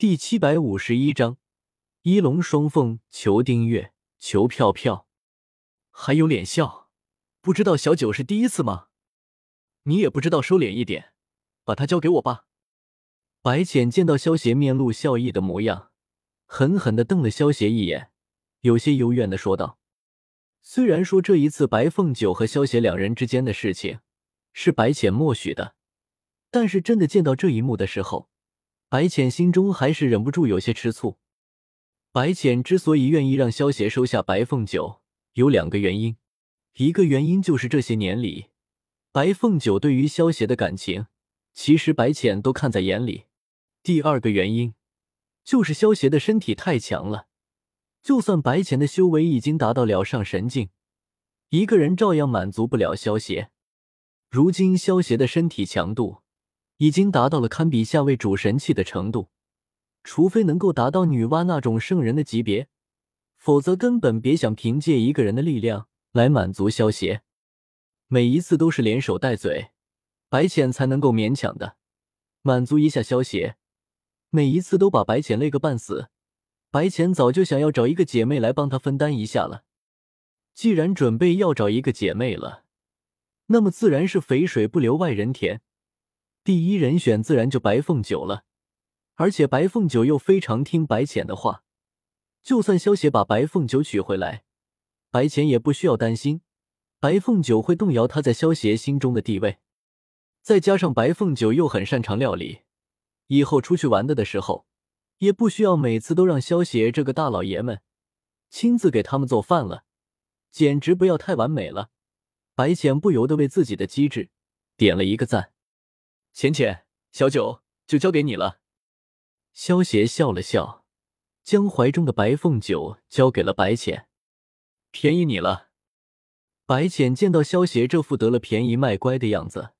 第七百五十一章，一龙双凤，求订阅，求票票，还有脸笑？不知道小九是第一次吗？你也不知道收敛一点，把他交给我吧。白浅见到萧邪面露笑意的模样，狠狠的瞪了萧邪一眼，有些幽怨的说道：“虽然说这一次白凤九和萧邪两人之间的事情是白浅默许的，但是真的见到这一幕的时候。”白浅心中还是忍不住有些吃醋。白浅之所以愿意让萧邪收下白凤九，有两个原因。一个原因就是这些年里，白凤九对于萧邪的感情，其实白浅都看在眼里。第二个原因，就是萧邪的身体太强了，就算白浅的修为已经达到了上神境，一个人照样满足不了萧邪。如今萧邪的身体强度。已经达到了堪比下位主神器的程度，除非能够达到女娲那种圣人的级别，否则根本别想凭借一个人的力量来满足萧邪。每一次都是连手带嘴，白浅才能够勉强的满足一下萧邪。每一次都把白浅累个半死，白浅早就想要找一个姐妹来帮他分担一下了。既然准备要找一个姐妹了，那么自然是肥水不流外人田。第一人选自然就白凤九了，而且白凤九又非常听白浅的话，就算萧邪把白凤九娶回来，白浅也不需要担心白凤九会动摇他在萧邪心中的地位。再加上白凤九又很擅长料理，以后出去玩的的时候，也不需要每次都让萧邪这个大老爷们亲自给他们做饭了，简直不要太完美了。白浅不由得为自己的机智点了一个赞。浅浅，小九就交给你了。萧邪笑了笑，将怀中的白凤九交给了白浅。便宜你了。白浅见到萧邪这副得了便宜卖乖的样子，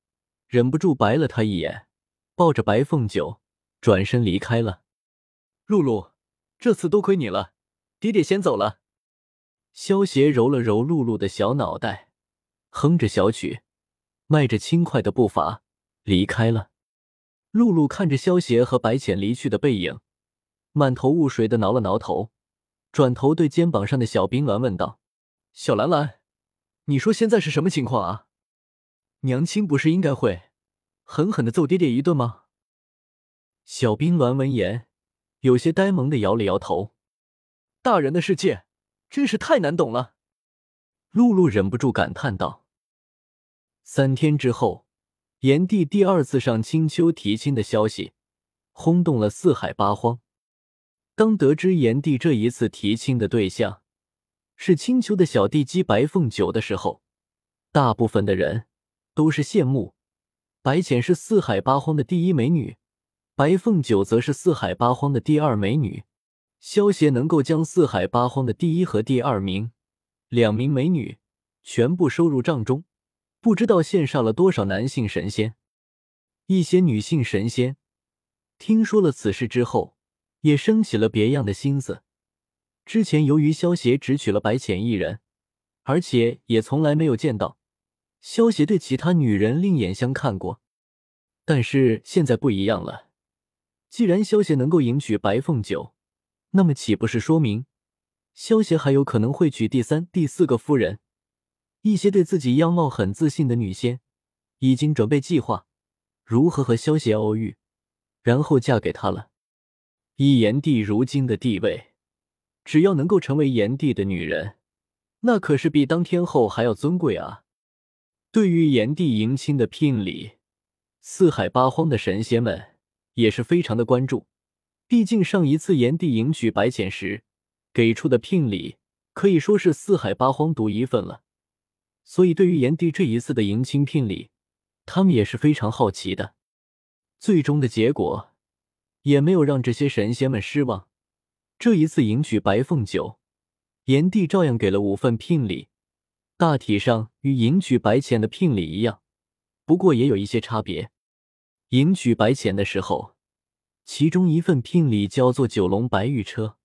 忍不住白了他一眼，抱着白凤九转身离开了。露露，这次多亏你了，爹爹先走了。萧邪揉了揉露露的小脑袋，哼着小曲，迈着轻快的步伐。离开了，露露看着萧邪和白浅离去的背影，满头雾水的挠了挠头，转头对肩膀上的小冰鸾问道：“小兰兰，你说现在是什么情况啊？娘亲不是应该会狠狠的揍爹爹一顿吗？”小冰鸾闻言，有些呆萌的摇了摇头：“大人的世界真是太难懂了。”露露忍不住感叹道：“三天之后。”炎帝第二次上青丘提亲的消息轰动了四海八荒。当得知炎帝这一次提亲的对象是青丘的小帝姬白凤九的时候，大部分的人都是羡慕。白浅是四海八荒的第一美女，白凤九则是四海八荒的第二美女。萧协能够将四海八荒的第一和第二名两名美女全部收入帐中。不知道羡煞了多少男性神仙，一些女性神仙听说了此事之后，也生起了别样的心思。之前由于萧协只娶了白浅一人，而且也从来没有见到萧协对其他女人另眼相看过。但是现在不一样了，既然萧协能够迎娶白凤九，那么岂不是说明萧协还有可能会娶第三、第四个夫人？一些对自己样貌很自信的女仙，已经准备计划如何和萧邪偶遇，然后嫁给他了。以炎帝如今的地位，只要能够成为炎帝的女人，那可是比当天后还要尊贵啊！对于炎帝迎亲的聘礼，四海八荒的神仙们也是非常的关注。毕竟上一次炎帝迎娶白浅时给出的聘礼，可以说是四海八荒独一份了。所以，对于炎帝这一次的迎亲聘礼，他们也是非常好奇的。最终的结果也没有让这些神仙们失望。这一次迎娶白凤九，炎帝照样给了五份聘礼，大体上与迎娶白浅的聘礼一样，不过也有一些差别。迎娶白浅的时候，其中一份聘礼叫做九龙白玉车，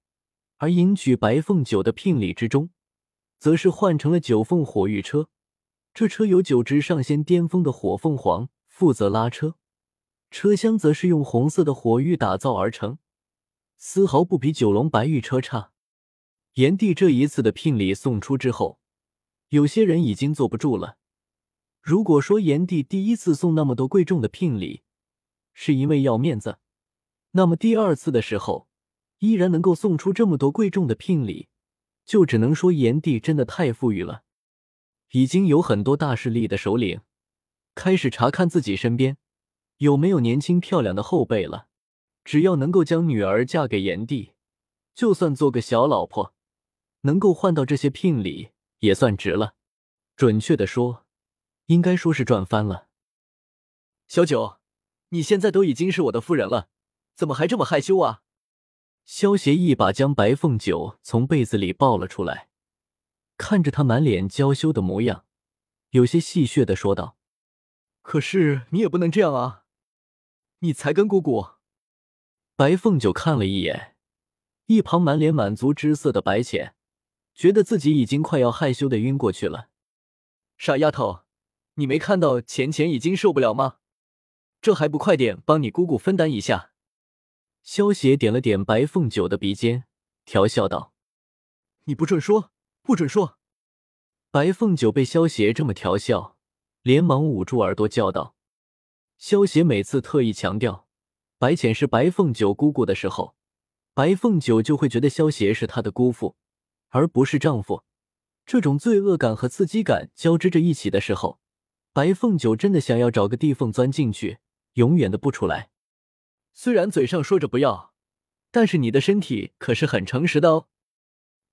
而迎娶白凤九的聘礼之中，则是换成了九凤火玉车。这车由九只上仙巅峰的火凤凰负责拉车，车厢则是用红色的火玉打造而成，丝毫不比九龙白玉车差。炎帝这一次的聘礼送出之后，有些人已经坐不住了。如果说炎帝第一次送那么多贵重的聘礼是因为要面子，那么第二次的时候依然能够送出这么多贵重的聘礼，就只能说炎帝真的太富裕了。已经有很多大势力的首领开始查看自己身边有没有年轻漂亮的后辈了。只要能够将女儿嫁给炎帝，就算做个小老婆，能够换到这些聘礼也算值了。准确的说，应该说是赚翻了。小九，你现在都已经是我的夫人了，怎么还这么害羞啊？萧协一把将白凤九从被子里抱了出来，看着他满脸娇羞的模样，有些戏谑的说道：“可是你也不能这样啊，你才跟姑姑。”白凤九看了一眼一旁满脸满足之色的白浅，觉得自己已经快要害羞的晕过去了。傻丫头，你没看到浅浅已经受不了吗？这还不快点帮你姑姑分担一下？萧邪点了点白凤九的鼻尖，调笑道：“你不准说，不准说！”白凤九被萧邪这么调笑，连忙捂住耳朵叫道：“萧邪每次特意强调。”白浅是白凤九姑姑的时候，白凤九就会觉得萧邪是她的姑父，而不是丈夫。这种罪恶感和刺激感交织着一起的时候，白凤九真的想要找个地缝钻进去，永远的不出来。虽然嘴上说着不要，但是你的身体可是很诚实的哦。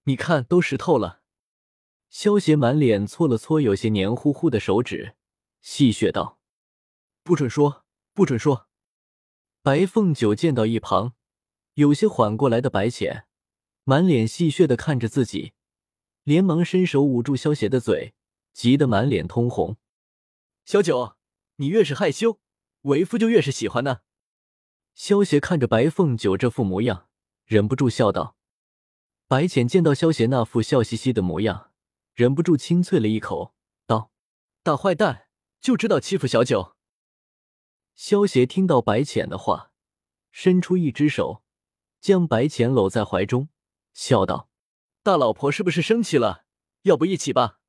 你看，都湿透了。萧邪满脸搓了搓有些黏糊糊的手指，戏谑道：“不准说，不准说。”白凤九见到一旁有些缓过来的白浅，满脸戏谑的看着自己，连忙伸手捂住萧邪的嘴，急得满脸通红。小九，你越是害羞，为夫就越是喜欢呢。萧邪看着白凤九这副模样，忍不住笑道。白浅见到萧邪那副笑嘻嘻的模样，忍不住轻啐了一口，道：“大坏蛋，就知道欺负小九。”萧邪听到白浅的话，伸出一只手，将白浅搂在怀中，笑道：“大老婆是不是生气了？要不一起吧？”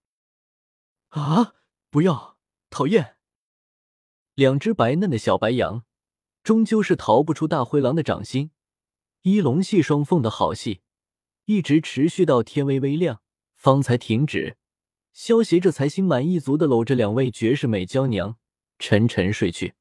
啊！不要，讨厌！两只白嫩的小白羊，终究是逃不出大灰狼的掌心。一龙戏双凤的好戏，一直持续到天微微亮，方才停止。萧邪这才心满意足的搂着两位绝世美娇娘，沉沉睡去。